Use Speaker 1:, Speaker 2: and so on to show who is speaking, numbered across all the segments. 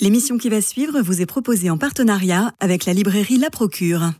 Speaker 1: L'émission qui va suivre vous est proposée en partenariat avec la librairie La Procure.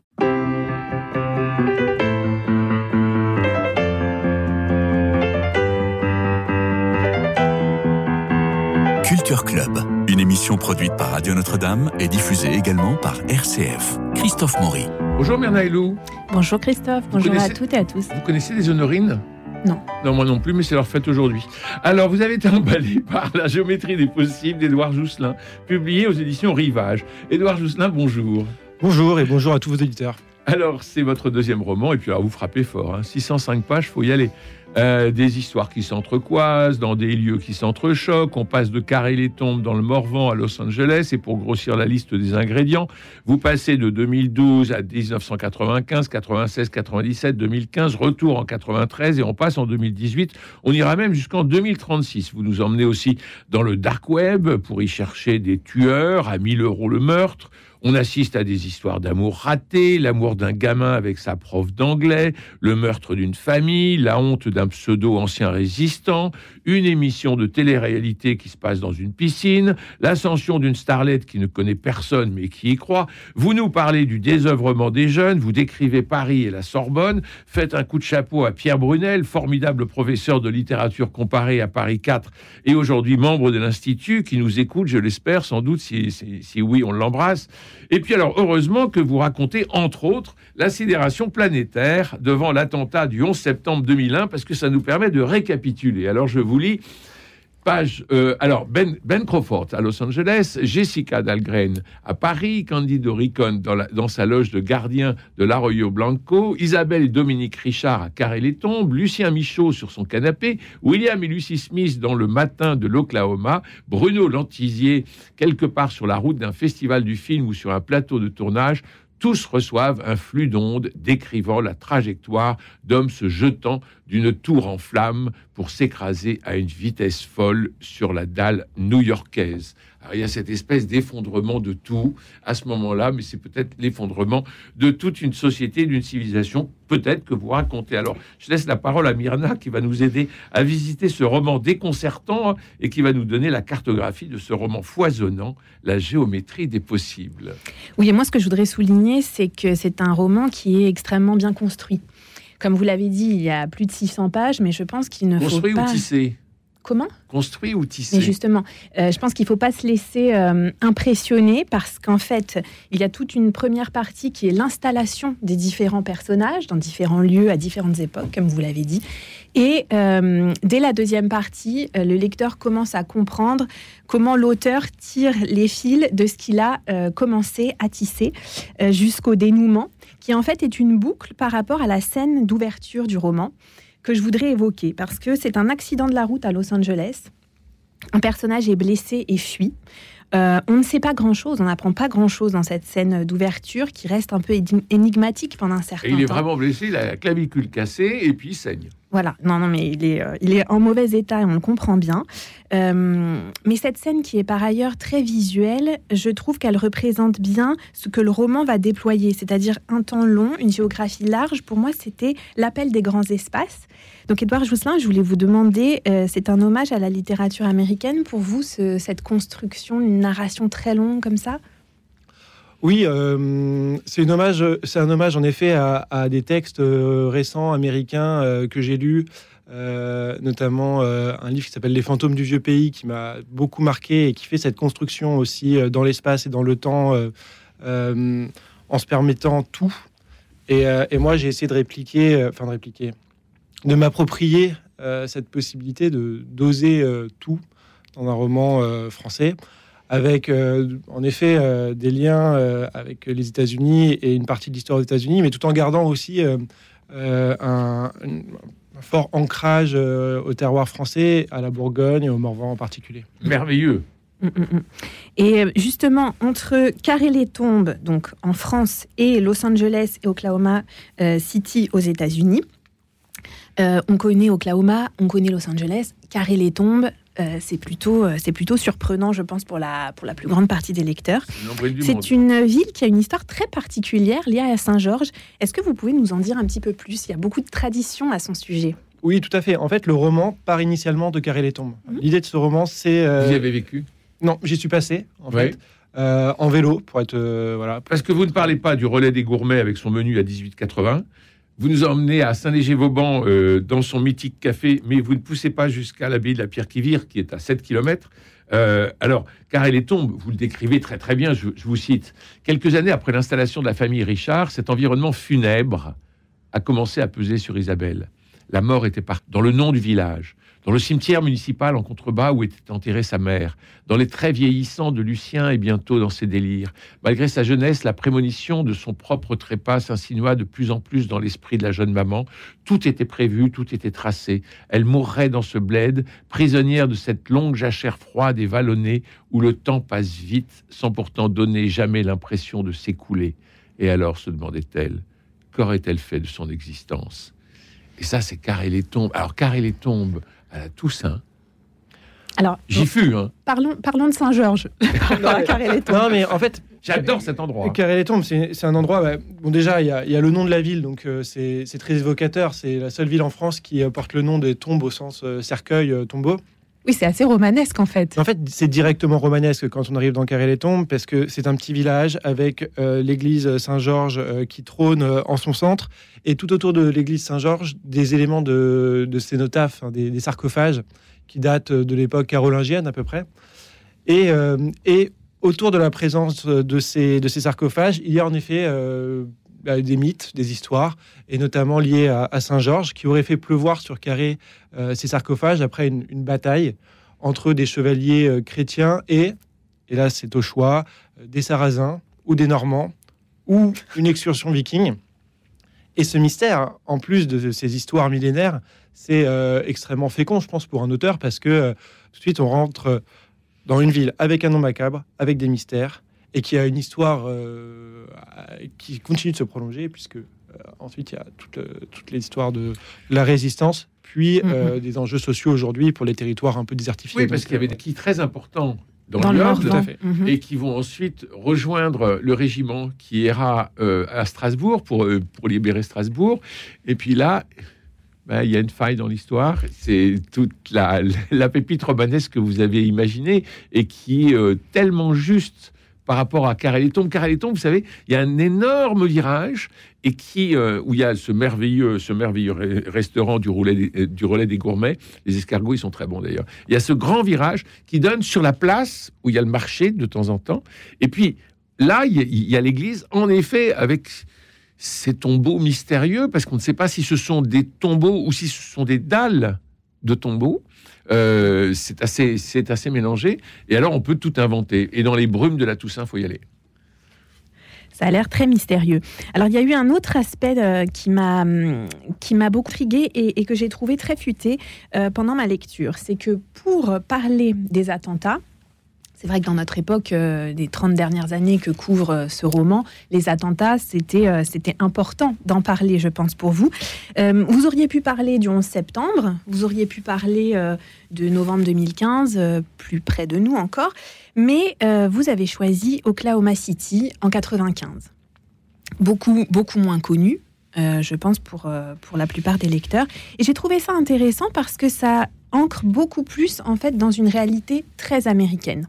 Speaker 2: Culture Club, une émission produite par Radio Notre-Dame et diffusée également par RCF. Christophe Maury.
Speaker 3: Bonjour Myrna Helou.
Speaker 4: Bonjour Christophe, bonjour
Speaker 3: connaissez-
Speaker 4: à toutes et à tous.
Speaker 3: Vous connaissez les honorines?
Speaker 4: Non.
Speaker 3: Non, moi non plus, mais c'est leur fête aujourd'hui. Alors, vous avez été emballé par La géométrie des possibles d'Édouard Jousselin, publié aux éditions Rivage. Édouard Jousselin, bonjour.
Speaker 5: Bonjour et bonjour à tous vos éditeurs.
Speaker 3: Alors, c'est votre deuxième roman, et puis alors, vous frappez fort. hein. 605 pages, faut y aller. Euh, des histoires qui s'entrecroisent, dans des lieux qui s'entrechoquent. On passe de Carré les Tombes dans le Morvan à Los Angeles. Et pour grossir la liste des ingrédients, vous passez de 2012 à 1995, 96, 97, 2015, retour en 93 et on passe en 2018. On ira même jusqu'en 2036. Vous nous emmenez aussi dans le dark web pour y chercher des tueurs à 1000 euros le meurtre. On assiste à des histoires d'amour ratées, l'amour d'un gamin avec sa prof d'anglais, le meurtre d'une famille, la honte d'un pseudo ancien résistant, une émission de télé-réalité qui se passe dans une piscine, l'ascension d'une starlette qui ne connaît personne mais qui y croit. Vous nous parlez du désœuvrement des jeunes, vous décrivez Paris et la Sorbonne, faites un coup de chapeau à Pierre Brunel, formidable professeur de littérature comparée à Paris 4 et aujourd'hui membre de l'Institut qui nous écoute, je l'espère, sans doute, si, si- si oui, on l'embrasse. Et puis alors, heureusement que vous racontez, entre autres, la sidération planétaire devant l'attentat du 11 septembre 2001, parce que ça nous permet de récapituler. Alors, je vous lis. Page, euh, alors, ben, ben Crawford à Los Angeles, Jessica Dahlgren à Paris, Candido Ricon dans sa loge de gardien de l'Arroyo Blanco, Isabelle et Dominique Richard à Carré-les-Tombes, Lucien Michaud sur son canapé, William et Lucy Smith dans le matin de l'Oklahoma, Bruno Lantisier quelque part sur la route d'un festival du film ou sur un plateau de tournage, tous reçoivent un flux d'ondes décrivant la trajectoire d'hommes se jetant d'une tour en flammes pour s'écraser à une vitesse folle sur la dalle new-yorkaise. Alors, il y a cette espèce d'effondrement de tout à ce moment-là, mais c'est peut-être l'effondrement de toute une société, d'une civilisation, peut-être que vous racontez. Alors, je laisse la parole à Myrna qui va nous aider à visiter ce roman déconcertant et qui va nous donner la cartographie de ce roman foisonnant, la géométrie des possibles.
Speaker 4: Oui, et moi ce que je voudrais souligner, c'est que c'est un roman qui est extrêmement bien construit. Comme vous l'avez dit, il y a plus de 600 pages, mais je pense qu'il ne
Speaker 3: Construit
Speaker 4: faut pas...
Speaker 3: ou tissé?
Speaker 4: Comment
Speaker 3: Construit ou tissé
Speaker 4: Mais justement, euh, je pense qu'il ne faut pas se laisser euh, impressionner parce qu'en fait, il y a toute une première partie qui est l'installation des différents personnages dans différents lieux à différentes époques, comme vous l'avez dit. Et euh, dès la deuxième partie, le lecteur commence à comprendre comment l'auteur tire les fils de ce qu'il a commencé à tisser jusqu'au dénouement, qui en fait est une boucle par rapport à la scène d'ouverture du roman que je voudrais évoquer parce que c'est un accident de la route à Los Angeles. Un personnage est blessé et fuit. Euh, on ne sait pas grand-chose, on n'apprend pas grand-chose dans cette scène d'ouverture qui reste un peu énigmatique pendant un certain
Speaker 3: Et il est
Speaker 4: temps.
Speaker 3: vraiment blessé, il a la clavicule cassée et puis il saigne.
Speaker 4: Voilà, non, non, mais il est, euh, il est en mauvais état on le comprend bien. Euh, mais cette scène qui est par ailleurs très visuelle, je trouve qu'elle représente bien ce que le roman va déployer, c'est-à-dire un temps long, une géographie large. Pour moi, c'était l'appel des grands espaces. Donc, Édouard Jousselin, je voulais vous demander, euh, c'est un hommage à la littérature américaine pour vous, ce- cette construction, une narration très longue comme ça?
Speaker 5: Oui, euh, c'est un hommage en effet à, des textes euh, récents américains euh, que j'ai lus, notamment un livre qui s'appelle Les fantômes du vieux pays qui m'a beaucoup marqué et qui fait cette construction aussi dans l'espace et dans le temps en se permettant tout. Et, et moi, j'ai essayé de répliquer, enfin de répliquer, de m'approprier cette possibilité de d'oser tout dans un roman français avec euh, en effet euh, des liens euh, avec les États-Unis et une partie de l'histoire des États-Unis, mais tout en gardant aussi euh, euh, un, un fort ancrage euh, au terroir français, à la Bourgogne et au Morvan en particulier.
Speaker 3: Merveilleux.
Speaker 4: Mm, mm, mm. Et justement, entre Carré-les-Tombes, donc en France, et Los Angeles et Oklahoma euh, City aux États-Unis, euh, on connaît Oklahoma, on connaît Los Angeles, Carré-les-Tombes. Euh, c'est plutôt, euh, c'est plutôt surprenant, je pense, pour la, pour la plus grande partie des lecteurs.
Speaker 3: C'est
Speaker 4: une ville qui a une histoire très particulière liée à Saint-Georges. Est-ce que vous pouvez nous en dire un petit peu plus? Il y a beaucoup de traditions à son sujet.
Speaker 5: Oui, tout à fait. En fait, le roman part initialement de Carré les Tombes.
Speaker 4: Mhm.
Speaker 5: L'idée de ce roman, c'est euh,
Speaker 3: Vous y avez vécu?
Speaker 5: Non, j'y suis passé, en
Speaker 3: Ouais.
Speaker 5: fait. Euh, en vélo, pour être. euh, voilà.
Speaker 3: Parce que vous ne parlez pas du relais des gourmets avec son menu à 18,80. Vous nous emmenez à Saint-Léger-Vauban euh, dans son mythique café, mais vous ne poussez pas jusqu'à l'abbaye de la Pierre-qui-Vire, qui est à 7 km. alors, car elle est tombe, vous le décrivez très très bien, je, vous cite. Quelques années après l'installation de la famille Richard, cet environnement funèbre a commencé à peser sur Isabelle. La mort était dans le nom du village, dans le cimetière municipal en contrebas où était enterrée sa mère, dans les traits vieillissants de Lucien et bientôt dans ses délires. Malgré sa jeunesse, la prémonition de son propre trépas s'insinua de plus en plus dans l'esprit de la jeune maman. Tout était prévu, tout était tracé. Elle mourrait dans ce bled, prisonnière de cette longue jachère froide et vallonnée où le temps passe vite sans pourtant donner jamais l'impression de s'écouler. Et alors, se demandait-elle, qu'aurait-elle fait de son existence? Et ça, c'est Car les tombes. Alors, Car les tombes à la Toussaint,
Speaker 4: Alors,
Speaker 3: j'y fus. Hein.
Speaker 4: parlons, parlons de Saint-Georges.
Speaker 5: Non, mais en fait,
Speaker 3: J'adore cet endroit.
Speaker 5: Carré les Tombes, c'est un endroit. bah, bon, déjà, il y, a- il y a le nom de la ville, donc euh, c'est très évocateur. C'est la seule ville en France qui euh, porte le nom des tombes au sens euh, cercueil, euh, tombeau.
Speaker 4: Oui, c'est assez romanesque en fait.
Speaker 5: En fait, c'est directement romanesque quand on arrive dans Carré les Tombes, parce que c'est un petit village avec euh, l'église Saint-Georges euh, qui trône euh, en son centre, et tout autour de l'église Saint-Georges, des éléments de, de cénotaphes, hein, des, sarcophages qui datent de l'époque carolingienne à peu près. Et, autour de la présence de ces, sarcophages, il y a en effet des mythes, des histoires, et notamment liés à, Saint-Georges, qui aurait fait pleuvoir sur Carré euh, ces sarcophages après une, bataille entre des chevaliers euh, chrétiens et, et là c'est au choix, euh, des Sarrasins ou des Normands ou une excursion viking. Et ce mystère, en plus de ces histoires millénaires, c'est extrêmement fécond, je pense, pour un auteur, parce que tout de suite on rentre dans une ville avec un nom macabre, avec des mystères, et qui a une histoire euh, qui continue de se prolonger, puisque euh, ensuite il y a toute, euh, toute l'histoire de la résistance, puis euh, des enjeux sociaux aujourd'hui pour les territoires un peu désertifiés.
Speaker 3: Oui, parce qu'il y avait des qui très importants dans,
Speaker 4: Dans
Speaker 5: à fait.
Speaker 4: Mhm.
Speaker 3: et qui vont ensuite rejoindre le régiment qui ira euh, à Strasbourg pour, euh, pour libérer Strasbourg. Et puis là, ben, il y a une faille dans l'histoire. C'est toute la, la pépite romanesque que vous avez imaginée et qui est euh, tellement juste par rapport à Carré les Tombes. Carré les Tombes, vous savez, il y a un énorme virage et qui, euh, où il y a ce merveilleux, ce merveilleux re- restaurant du euh, du relais des gourmets. Les escargots, ils sont très bons d'ailleurs. Il y a ce grand virage qui donne sur la place où il y a le marché de temps en temps. Et puis là, il y a- a l'église, en effet, avec ces tombeaux mystérieux, parce qu'on ne sait pas si ce sont des tombeaux ou si ce sont des dalles de tombeaux. Euh, c'est assez, c'est assez mélangé. Et alors, on peut tout inventer. Et dans les brumes de la Toussaint, faut y aller.
Speaker 4: Ça a l'air très mystérieux. Alors, il y a eu un autre aspect euh, qui m'a qui m'a beaucoup intrigué et, et que j'ai trouvé très futé euh, pendant ma lecture. C'est que pour parler des attentats, c'est vrai que dans notre époque, euh, des 30 dernières années que couvre euh, ce roman, les attentats, c'était euh, c'était important d'en parler, je pense, pour vous. Vous auriez pu parler du 11 septembre, vous auriez pu parler de novembre 2015, euh, plus près de nous encore, mais vous avez choisi Oklahoma City en 95. Beaucoup, beaucoup moins connu, je pense, pour, pour la plupart des lecteurs. Et j'ai trouvé ça intéressant parce que ça ancre beaucoup plus, en fait, dans une réalité très américaine.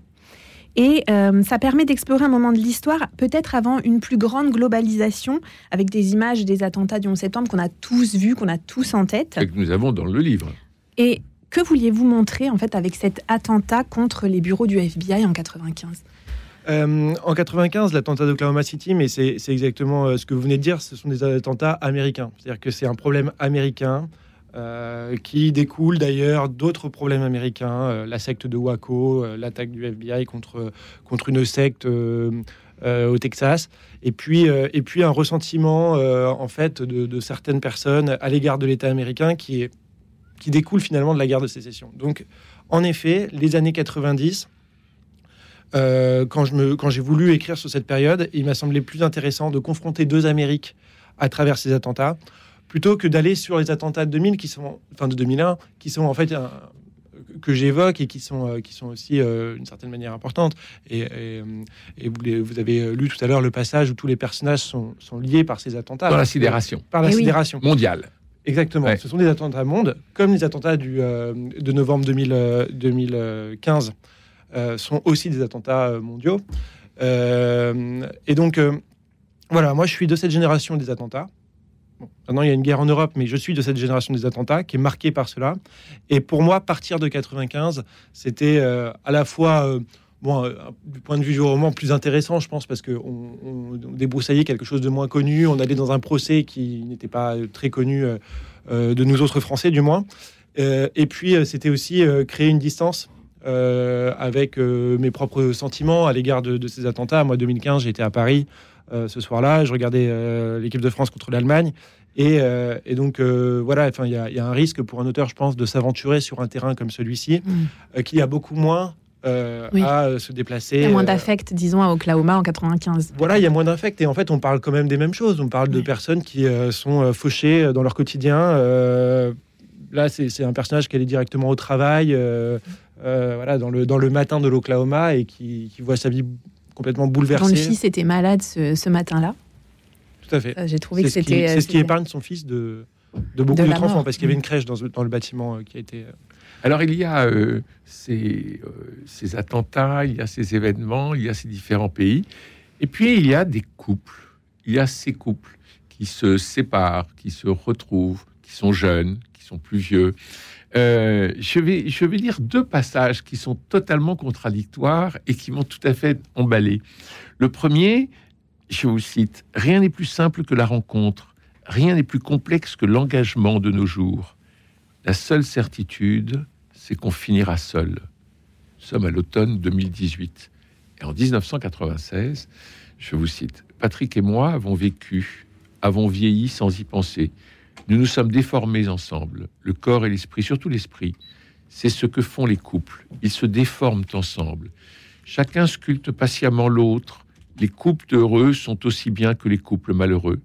Speaker 4: Et euh, ça permet d'explorer un moment de l'histoire, peut-être avant une plus grande globalisation, avec des images des attentats du 11 septembre qu'on a tous vus, qu'on a tous en tête.
Speaker 3: Et que nous avons dans le livre.
Speaker 4: Et que vouliez-vous montrer, en fait, avec cet attentat contre les bureaux du FBI en 95
Speaker 5: Euh, en 95, l'attentat d'Oklahoma City, mais c'est exactement euh, ce que vous venez de dire, ce sont des attentats américains. C'est-à-dire que c'est un problème américain euh, qui découle d'ailleurs d'autres problèmes américains, euh, la secte de Waco, euh, l'attaque du FBI contre, contre une secte au Texas, et puis, et puis un ressentiment en fait de, certaines personnes à l'égard de l'État américain qui, qui découle finalement de la guerre de sécession. Donc, en effet, les années 90, euh, quand je me- quand j'ai voulu écrire sur cette période, il m'a semblé plus intéressant de confronter deux Amériques à travers ces attentats, plutôt que d'aller sur les attentats de 2000 qui sont, enfin de 2001, qui sont en fait un- que j'évoque et qui sont euh, qui sont aussi euh, d'une certaine manière importantes. Et, et, euh, et vous, les- vous avez lu tout à l'heure le passage où tous les personnages sont, sont liés par ces attentats,
Speaker 3: Dans la sidération
Speaker 5: par la
Speaker 4: Eh oui.
Speaker 5: sidération.
Speaker 3: mondiale.
Speaker 5: Exactement.
Speaker 3: Ouais.
Speaker 5: Ce sont des attentats monde, comme les attentats du, euh, de novembre 2000, euh, 2015 sont aussi des attentats mondiaux. et donc, voilà, moi je suis de cette génération des attentats. Maintenant, il y a une guerre en Europe, mais je suis de cette génération des attentats qui est marquée par cela. Et pour moi, partir de 95, c'était à la fois bon, euh, du point de vue du roman, plus intéressant, je pense, parce qu'on on, débroussaillait quelque chose de moins connu. On allait dans un procès qui n'était pas très connu euh, euh, de nous autres Français, du moins. et puis, c'était aussi créer une distance avec mes propres sentiments à l'égard de, ces attentats. Moi, 2015, j'étais à Paris ce soir-là. Je regardais l'équipe de France contre l'Allemagne. Et, donc, voilà, il y, a un risque pour un auteur, je pense, de s'aventurer sur un terrain comme celui-ci, mmh. qui a beaucoup moins euh, à euh, se déplacer. Il
Speaker 4: y a moins euh, d'affect, disons, à Oklahoma en 95.
Speaker 5: Voilà, il y a moins d'affect. Et en fait, on parle quand même des mêmes choses. On parle de personnes qui sont fauchées dans leur quotidien. là, c'est un personnage qui allait directement au travail, voilà, dans le, dans le matin de l'Oklahoma et qui, qui, voit sa vie complètement bouleversée.
Speaker 4: Son fils était malade ce, ce matin-là.
Speaker 5: Tout à fait.
Speaker 4: J'ai trouvé que c'était.
Speaker 5: C'est ce qui épargne son fils de, de beaucoup d'autres enfants, parce qu'il y avait une crèche dans, dans le bâtiment qui a été.
Speaker 3: Alors il y a euh, ces, euh, ces, attentats, il y a ces événements, il y a ces différents pays, et puis il y a des couples. Il y a ces couples qui se séparent, qui se retrouvent, qui sont jeunes, qui sont plus vieux. Euh, je, vais, je vais lire deux passages qui sont totalement contradictoires et qui m'ont tout à fait emballé. Le premier, je vous cite, Rien n'est plus simple que la rencontre, rien n'est plus complexe que l'engagement de nos jours. La seule certitude, c'est qu'on finira seul. Nous sommes à l'automne 2018. Et en 1996, je vous cite, Patrick et moi avons vécu, avons vieilli sans y penser. Nous nous sommes déformés ensemble, le corps et l'esprit, surtout l'esprit. C'est ce que font les couples. Ils se déforment ensemble. Chacun sculpte patiemment l'autre. Les couples heureux sont aussi bien que les couples malheureux.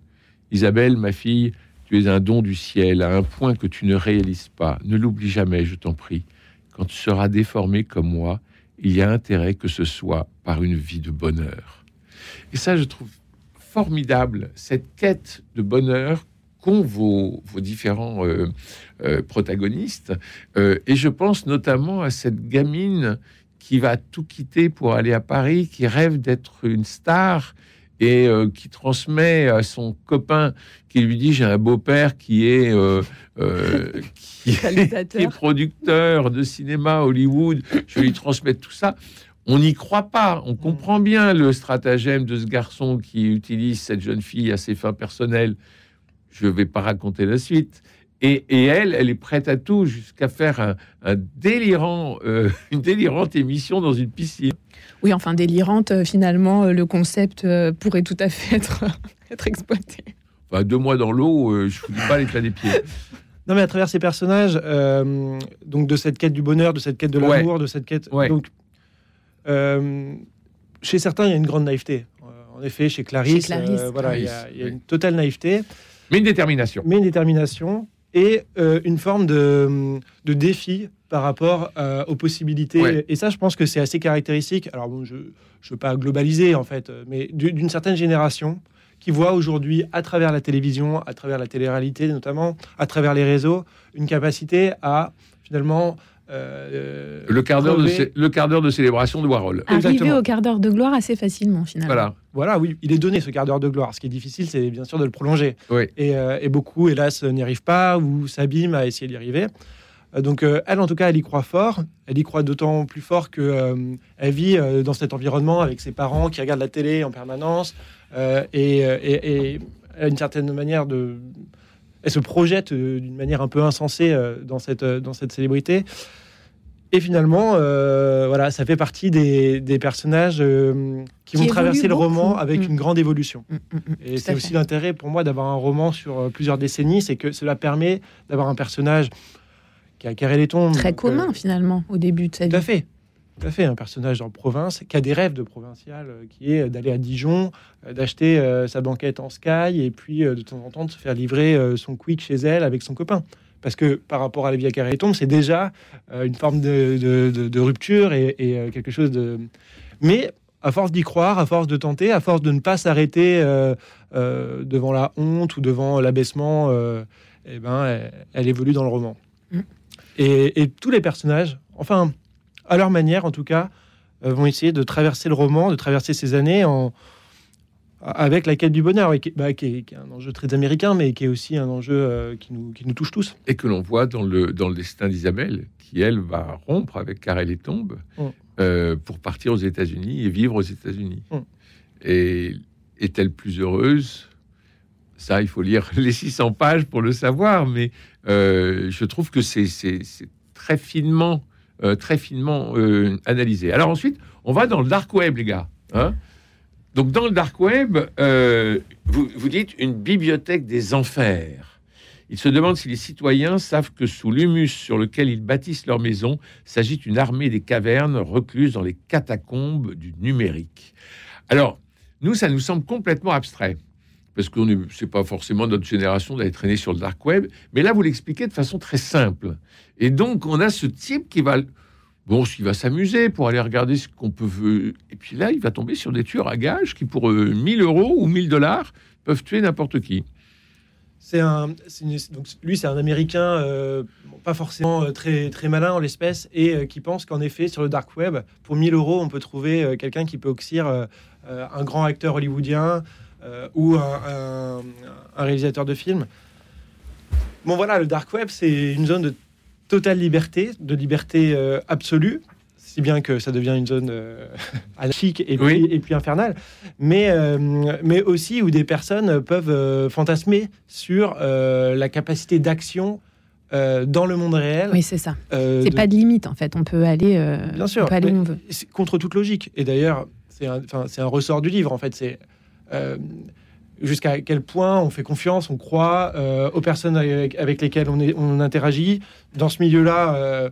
Speaker 3: Isabelle, ma fille, tu es un don du ciel à un point que tu ne réalises pas. Ne l'oublie jamais, je t'en prie. Quand tu seras déformé comme moi, il y a intérêt que ce soit par une vie de bonheur. Et ça, je trouve formidable, cette quête de bonheur qu'ont vos, différents euh, euh, protagonistes. Euh, et je pense notamment à cette gamine qui va tout quitter pour aller à Paris, qui rêve d'être une star et qui transmet à son copain qui lui dit j'ai un beau-père qui est euh, euh, qui, est, producteur de cinéma Hollywood. Je lui transmets tout ça. On n'y croit pas. On comprend bien le stratagème de ce garçon qui utilise cette jeune fille à ses fins personnelles je ne vais pas raconter la suite et, elle, elle est prête à tout jusqu'à faire un, délirant, une délirante émission dans une piscine.
Speaker 4: Oui, enfin délirante, euh, finalement, euh, le concept euh, pourrait tout à fait être, être exploité.
Speaker 3: Enfin, deux mois dans l'eau, je ne vous dis pas l'état des pieds.
Speaker 5: Non, mais à travers ces personnages, donc de cette quête du bonheur, de cette quête de l'amour, de cette quête. Donc, chez certains, il y a une grande naïveté. En effet, chez Clarisse, voilà, il y, a, une totale naïveté.
Speaker 3: Mais une détermination.
Speaker 5: Mais une détermination et une forme de, de défi par rapport euh, aux possibilités. Et ça, je pense que c'est assez caractéristique. Alors, bon, je ne veux pas globaliser, en fait, mais d'une certaine génération qui voit aujourd'hui, à travers la télévision, à travers la télé-réalité notamment, à travers les réseaux, une capacité à finalement
Speaker 3: euh, le quart d'heure de le quart d'heure de célébration de Warhol.
Speaker 4: Arriver au quart d'heure de gloire assez facilement finalement.
Speaker 5: Voilà, voilà, oui, il est donné ce quart d'heure de gloire. Ce qui est difficile, c'est bien sûr de le prolonger. Oui. Et, euh, et, beaucoup, hélas, n'y arrivent pas ou s'abîment à essayer d'y arriver. Euh, donc euh, elle, en tout cas, elle y croit fort. Elle y croit d'autant plus fort que euh, elle vit dans cet environnement avec ses parents qui regardent la télé en permanence et, et, une certaine manière de, elle se projette d'une manière un peu insensée dans cette dans cette célébrité. Et finalement, voilà, ça fait partie des, personnages qui, vont traverser le roman avec mm. une grande évolution. Mm, mm, et c'est aussi l'intérêt pour moi d'avoir un roman sur plusieurs décennies, c'est que cela permet d'avoir un personnage qui a carré les tombes.
Speaker 4: Très commun finalement au début de sa vie.
Speaker 5: Tout à fait. Tout à fait, un personnage en province qui a des rêves de provincial, euh, qui est d'aller à Dijon, euh, d'acheter euh, sa banquette en Sky et puis de temps en temps de se faire livrer son quick chez elle avec son copain. Parce que par rapport à la vie à carré les tombes, c'est déjà une forme de, rupture et, quelque chose de. Mais à force d'y croire, à force de tenter, à force de ne pas s'arrêter devant la honte ou devant l'abaissement, eh ben, elle, évolue dans le roman. Mm. Et, tous les personnages, enfin, à leur manière en tout cas, vont essayer de traverser le roman, de traverser ces années en, avec la quête du bonheur, bah, qui, est, un enjeu très américain, mais qui est aussi un enjeu qui, nous, qui nous touche tous.
Speaker 3: Et que l'on voit dans le, dans le destin d'Isabelle, qui, elle, va rompre avec Karel et Tombe pour partir aux États-Unis et vivre aux États-Unis. Et est-elle plus heureuse? Ça, il faut lire les 600 pages pour le savoir, mais euh, je trouve que c'est très finement, euh, très finement euh, analysé. Alors ensuite, on va dans le dark web, les gars. Hein. Donc dans le dark web, vous, vous dites une bibliothèque des enfers. Il se demande si les citoyens savent que sous l'humus sur lequel ils bâtissent leur maison s'agit une armée des cavernes recluses dans les catacombes du numérique. Alors, nous, ça nous semble complètement abstrait. Parce que ce n'est pas forcément notre génération d'aller traîner sur le dark web. Mais là, vous l'expliquez de façon très simple. Et donc, on a ce type qui va bon, il va s'amuser pour aller regarder ce qu'on peut. Et puis là, il va tomber sur des tueurs à gages qui, pour 1000 euh, euros ou 1000 dollars, peuvent tuer n'importe qui.
Speaker 5: C'est un, donc lui, c'est un Américain euh, pas forcément euh, très très malin en l'espèce et qui pense qu'en effet, sur le dark web, pour 1000 euros, on peut trouver quelqu'un qui peut oxyre un grand acteur hollywoodien ou un, réalisateur de film. Bon voilà, le dark web, c'est une zone de totale liberté, de liberté euh, absolue, si bien que ça devient une zone anarchique et, puis, et puis infernale, mais, mais aussi où des personnes peuvent fantasmer sur la capacité d'action dans le monde réel.
Speaker 4: Oui, c'est ça. c'est pas de limite en fait. On peut aller,
Speaker 5: Bien sûr,
Speaker 4: on peut aller où on veut.
Speaker 5: Contre toute logique. Et d'ailleurs, c'est un, un, ressort du livre, en fait. C'est euh, jusqu'à quel point on fait confiance, on croit euh, aux personnes avec, lesquelles on, est, on, interagit. Dans ce milieu-là, euh,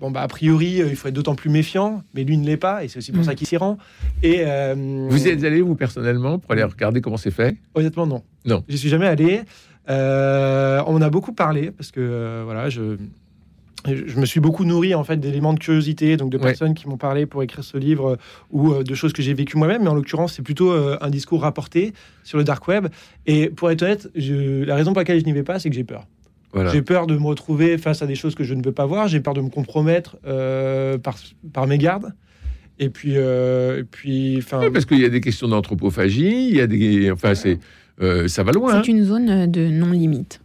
Speaker 5: bon, bah, a priori, il faut être d'autant plus méfiant, mais lui ne l'est pas, et c'est aussi pour mm. ça qu'il s'y rend. Et,
Speaker 3: vous y êtes allé, vous, personnellement, pour aller regarder comment c'est fait?
Speaker 5: Honnêtement, non.
Speaker 3: Non.
Speaker 5: Je suis jamais allé. on a beaucoup parlé, parce que, voilà, je je me suis beaucoup nourri en fait d'éléments de curiosité, donc de personnes qui m'ont parlé pour écrire ce livre euh, ou euh, de choses que j'ai vécues moi-même. Mais en l'occurrence, c'est plutôt euh, un discours rapporté sur le dark web. Et pour être honnête, la raison pour laquelle je n'y vais pas, c'est que j'ai peur. J'ai peur de me retrouver face à des choses que je ne veux pas voir. J'ai peur de me compromettre par, par mes gardes. Et puis, puis, enfin.
Speaker 3: parce qu'il y a des questions d'anthropophagie. Il y a des, enfin, c'est, ça va loin.
Speaker 4: C'est hein. une zone de non limite.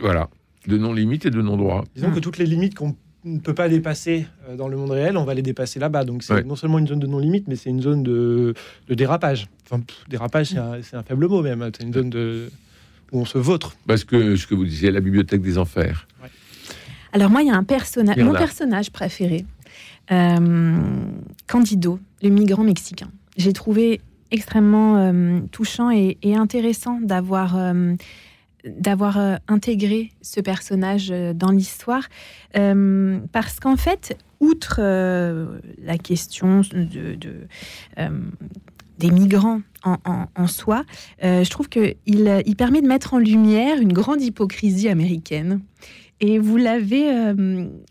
Speaker 3: Voilà de non-limite et de non-droit.
Speaker 5: Disons que toutes les limites qu'on ne peut pas dépasser euh, dans le monde réel, on va les dépasser là-bas. Donc c'est non seulement une zone de non-limite, mais c'est une zone de, dérapage. Enfin, dérapage, c'est un, faible mot même. C'est une zone de, où on se vautre.
Speaker 3: Parce que ce que vous disiez, la bibliothèque des enfers.
Speaker 4: Alors moi, il y a un personnage, mon personnage préféré, euh, Candido, le migrant mexicain. J'ai trouvé extrêmement euh, touchant et, intéressant d'avoir d'avoir euh, intégré ce personnage euh, dans l'histoire, euh, parce qu'en fait, outre la question de, des migrants en, soi, je trouve qu'il il permet de mettre en lumière une grande hypocrisie américaine. Et vous l'avez,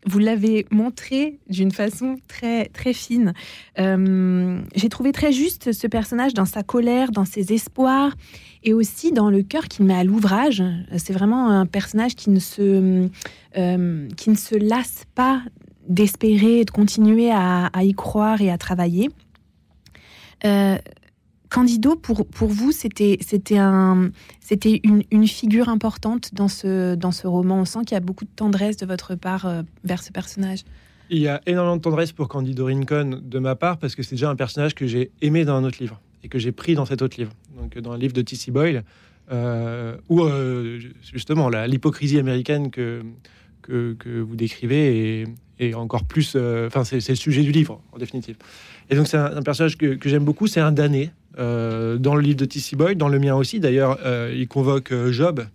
Speaker 4: vous l'avez montré d'une façon très très fine. J'ai trouvé très juste ce personnage dans sa colère, dans ses espoirs et aussi dans le cœur qu'il met à l'ouvrage. C'est vraiment un personnage qui ne se, euh, qui ne se lasse pas d'espérer, de continuer à, y croire et à travailler. Candido, pour, pour vous, c'était un, une, une figure importante dans ce, dans ce roman. On sent qu'il y a beaucoup de tendresse de votre part euh, vers ce personnage.
Speaker 5: Il y a énormément de tendresse pour Candido Rincon de ma part parce que c'est déjà un personnage que j'ai aimé dans un autre livre et que j'ai pris dans cet autre livre, donc dans le livre de T.C. Boyle, euh, où euh, justement l'hypocrisie américaine que, que, vous décrivez est, encore plus. Euh, enfin, c'est le sujet du livre, en définitive. Et donc, c'est un, personnage que, j'aime beaucoup, c'est un damné. Dans le livre de T.C. Boyle, dans le mien aussi, d'ailleurs, il convoque Job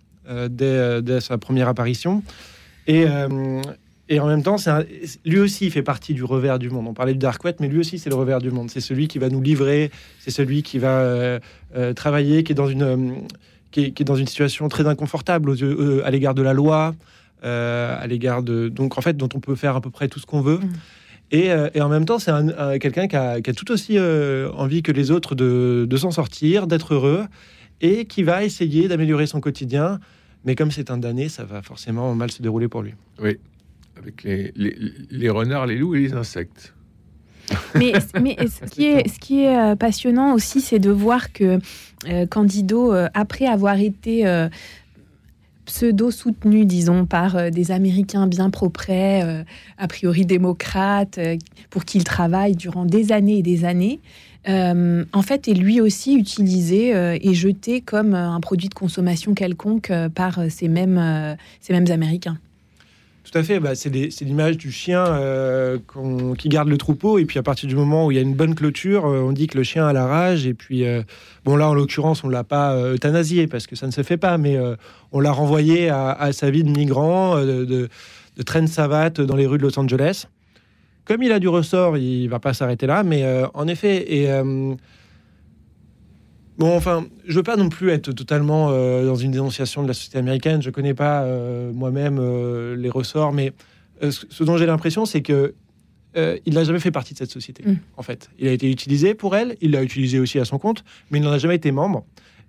Speaker 5: dès, sa première apparition. Et, en même temps, lui aussi il fait partie du revers du monde. On parlait de Dark mais lui aussi c'est le revers du monde. C'est celui qui va nous livrer, c'est celui qui va euh, euh, travailler, qui est dans une euh, situation très inconfortable à l'égard de la loi, à l'égard de donc en fait dont on peut faire à peu près tout ce qu'on veut. Mm. Et, et, en même temps, c'est quelqu'un qui a, qui a, tout aussi envie que les autres de, de s'en sortir, d'être heureux, et qui va essayer d'améliorer son quotidien. Mais comme c'est un damné, ça va forcément mal se dérouler pour lui.
Speaker 3: Oui, avec les, les, renards, les loups et les insectes.
Speaker 4: Mais, mais ce qui est, ce qui est euh, passionnant aussi, c'est de voir que euh, Candido, euh, après avoir été euh, pseudo-soutenu, disons, par euh, des Américains bien propres, euh, a priori démocrates, euh, pour qui il travaille durant des années et des années, en fait, est lui aussi utilisé et jeté comme un produit de consommation quelconque par ces mêmes, ces mêmes Américains.
Speaker 5: Tout à fait, bah, c'est l'image du chien euh, qui garde le troupeau, et puis à partir du moment où il y a une bonne clôture, euh, on dit que le chien a la rage, et puis, euh, bon là en l'occurrence, on ne l'a pas euthanasié, parce que ça ne se fait pas, mais on l'a renvoyé à, sa vie de migrant, de, de traîne savate dans les rues de Los Angeles. Comme il a du ressort, il va pas s'arrêter là, mais en effet, et... Bon, enfin, je veux pas non plus être totalement euh, dans une dénonciation de la société américaine. Je connais pas euh, moi-même euh, les ressorts, mais ce, dont j'ai l'impression, c'est que il n'a jamais fait partie de cette société.
Speaker 4: Mm.
Speaker 5: En fait, il a été utilisé pour elle, il l'a utilisé aussi à son compte, mais il n'en a jamais été membre.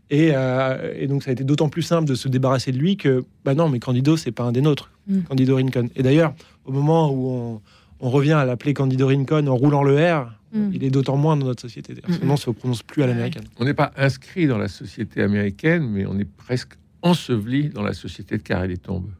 Speaker 5: Et, et donc, ça a été d'autant plus simple de se débarrasser de lui que, bah non, mais Candido, c'est pas un des nôtres,
Speaker 4: Mm.
Speaker 5: Candido Rincon. Et d'ailleurs, au moment où on, on revient à l'appeler Candido Rincon en roulant le R,
Speaker 4: Mm.
Speaker 5: il est d'autant moins dans notre société. D'ailleurs, Son nom se prononce plus à l'américaine.
Speaker 3: On n'est pas inscrit dans la société américaine, mais on est presque enseveli dans la société de Carré des Tombes.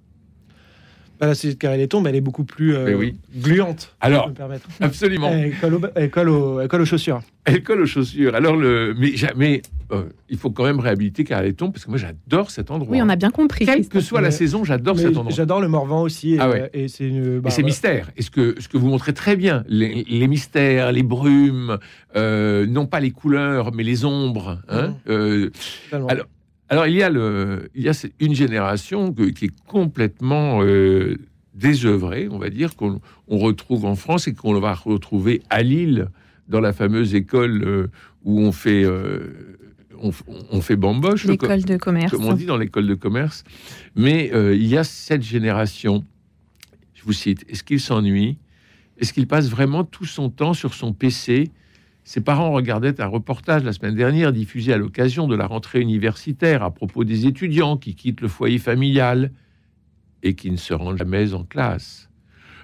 Speaker 5: Bah, la société de Carré les Tombes, elle est beaucoup plus euh,
Speaker 3: oui.
Speaker 5: gluante. si je
Speaker 3: Alors,
Speaker 5: peux me permettre.
Speaker 3: absolument.
Speaker 5: Elle colle, au- elle colle au- elle colle aux chaussures.
Speaker 3: Elle colle aux chaussures. Alors, le, mais jamais, euh, il faut quand même réhabiliter Tombes, parce que moi, j'adore cet endroit.
Speaker 4: Oui, on a bien compris.
Speaker 3: Quelle
Speaker 4: Christophe.
Speaker 3: que soit la saison, j'adore cet endroit.
Speaker 5: J'adore le Morvan aussi. et,
Speaker 3: Ah ouais.
Speaker 5: et c'est une. bah,
Speaker 3: Et c'est
Speaker 5: voilà.
Speaker 3: mystère. Et ce que, ce que vous montrez très bien, les, les mystères, les brumes, euh, non pas les couleurs, mais les ombres. hein. Euh, alors- alors, il y a, le, il y a une génération que- qui est complètement euh, désœuvrée, on va dire, qu'on on retrouve en France et qu'on va retrouver à Lille, dans la fameuse école euh, où on fait, euh, on, fait bamboche. comme-
Speaker 4: L'école de commerce.
Speaker 3: comme on dit dans l'école de commerce. Mais euh, il y a cette génération, je vous cite, est-ce qu'il s'ennuie? Est-ce qu'il passe vraiment tout son temps sur son PC Ses parents regardaient un reportage la semaine dernière diffusé à l'occasion de la rentrée universitaire à propos des étudiants qui quittent le foyer familial et qui ne se rendent jamais en classe.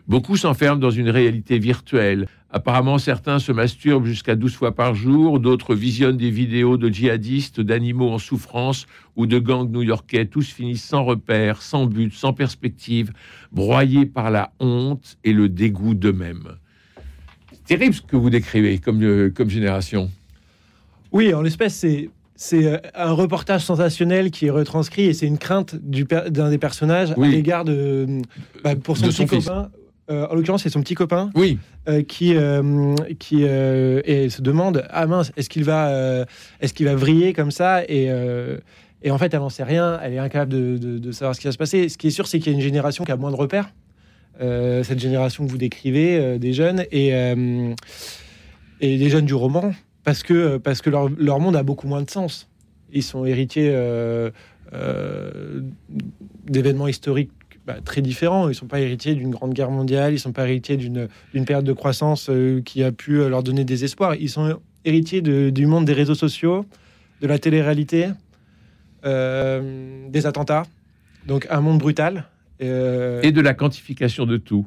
Speaker 3: Beaucoup s'enferment dans une réalité virtuelle. Apparemment, certains se masturbent jusqu'à 12 fois par jour, d'autres visionnent des vidéos de djihadistes, d'animaux en souffrance ou de gangs new-yorkais. Tous finissent sans repère, sans but, sans perspective, broyés par la honte et le dégoût d'eux-mêmes. C'est terrible ce que vous décrivez comme, euh, comme génération.
Speaker 5: Oui, en l'espèce, c'est. C'est euh, un reportage sensationnel qui est retranscrit et c'est une crainte du per- d'un des personnages
Speaker 3: Oui.
Speaker 5: à l'égard de. bah, pour son
Speaker 3: De
Speaker 5: petit
Speaker 3: son fils.
Speaker 5: copain. Euh, en l'occurrence, c'est son petit copain
Speaker 3: Oui,
Speaker 5: euh, qui, euh, qui et se demande Ah mince, est-ce qu'il va, est-ce qu'il va vriller comme ça? Et, et en fait, elle n'en sait rien, elle est incapable de, de- de savoir ce qui va se passer. Ce qui est sûr, c'est qu'il y a une génération qui a moins de repères. Cette génération que vous décrivez, des jeunes, et, et des jeunes du roman, parce que, parce que leur, leur monde a beaucoup moins de sens. Ils sont héritiers d'événements historiques bah, très différents. Ils ne sont pas héritiers d'une grande guerre mondiale, ils ne sont pas héritiers d'une période de croissance euh, qui a pu euh, leur donner des espoirs. Ils sont héritiers de- du monde des réseaux sociaux, de la télé-réalité, euh, des attentats. Donc un monde brutal.
Speaker 3: Et de la quantification de tout.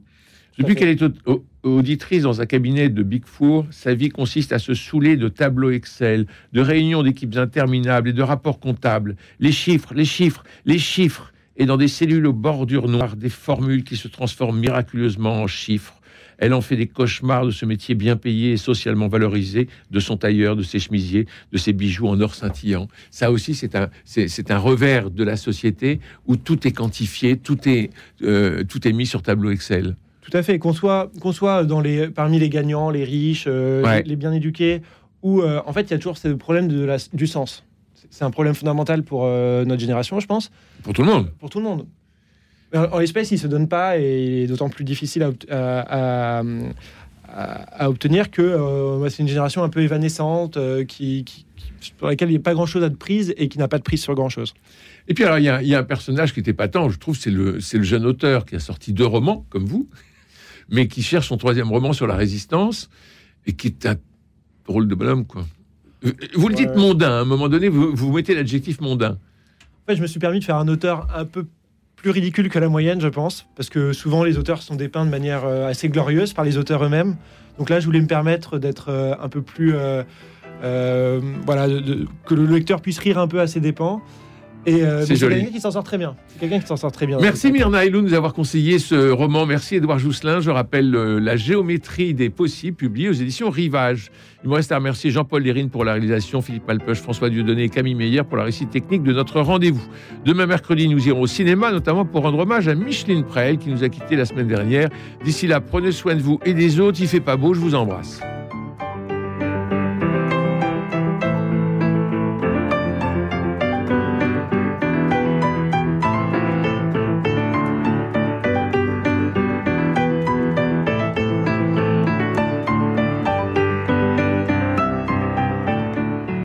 Speaker 3: Depuis qu'elle est au- au- auditrice dans un cabinet de Big Four, sa vie consiste à se saouler de tableaux Excel, de réunions d'équipes interminables et de rapports comptables. Les chiffres, les chiffres, les chiffres. Et dans des cellules aux bordures noires, des formules qui se transforment miraculeusement en chiffres. Elle en fait des cauchemars de ce métier bien payé et socialement valorisé, de son tailleur, de ses chemisiers, de ses bijoux en or scintillant. Ça aussi, c'est un, c'est, c'est un revers de la société où tout est quantifié, tout est, euh, tout est mis sur tableau Excel.
Speaker 5: Tout à fait. Qu'on soit, qu'on soit dans les, parmi les gagnants, les riches, euh,
Speaker 3: Ouais.
Speaker 5: les, les bien éduqués, ou euh, en fait, il y a toujours ce problème de la, du sens. C'est un problème fondamental pour euh, notre génération, je pense,
Speaker 3: Pour tout le monde.
Speaker 5: pour tout le monde. En, en l'espèce, il se donne pas et il est d'autant plus difficile à, obt- à- à- à- à obtenir que euh, c'est une génération un peu évanescente, euh, qui, qui- qui- pour laquelle il n'y a pas grand-chose à de prise et qui n'a pas de prise sur grand-chose.
Speaker 3: Et puis alors, il y, a- il y a un personnage qui était patent, je trouve, c'est le, c'est le jeune auteur qui a sorti deux romans, comme vous, mais qui cherche son troisième roman sur la résistance, et qui est un drôle de bonhomme, quoi. Vous le dites mondain, à un moment donné, vous, vous mettez l'adjectif mondain.
Speaker 5: En fait, je me suis permis de faire un auteur un peu plus ridicule que la moyenne, je pense, parce que souvent les auteurs sont dépeints de manière euh, assez glorieuse par les auteurs eux-mêmes. Donc là, je voulais me permettre d'être euh, un peu plus, euh, voilà, de- que le lecteur puisse rire un peu à ses dépens. Et euh,
Speaker 3: C'est
Speaker 5: quelqu'un qui s'en sort très bien. C'est quelqu'un qui s'en sort très bien.
Speaker 3: Merci Myrna Elou de nous avoir conseillé ce roman. Merci Édouard Jousselin. Je rappelle euh, La géométrie des possibles, publié aux éditions Rivage. Il me reste à remercier Jean-Paul Lérine pour la réalisation, Philippe Malpeuch, François Dieudonné et Camille Meyer pour la récite technique de notre rendez-vous. Demain mercredi, nous irons au cinéma, notamment pour rendre hommage à Micheline Prel qui nous a quittés la semaine dernière. D'ici là, prenez soin de vous et des autres. Il fait pas beau, je vous embrasse.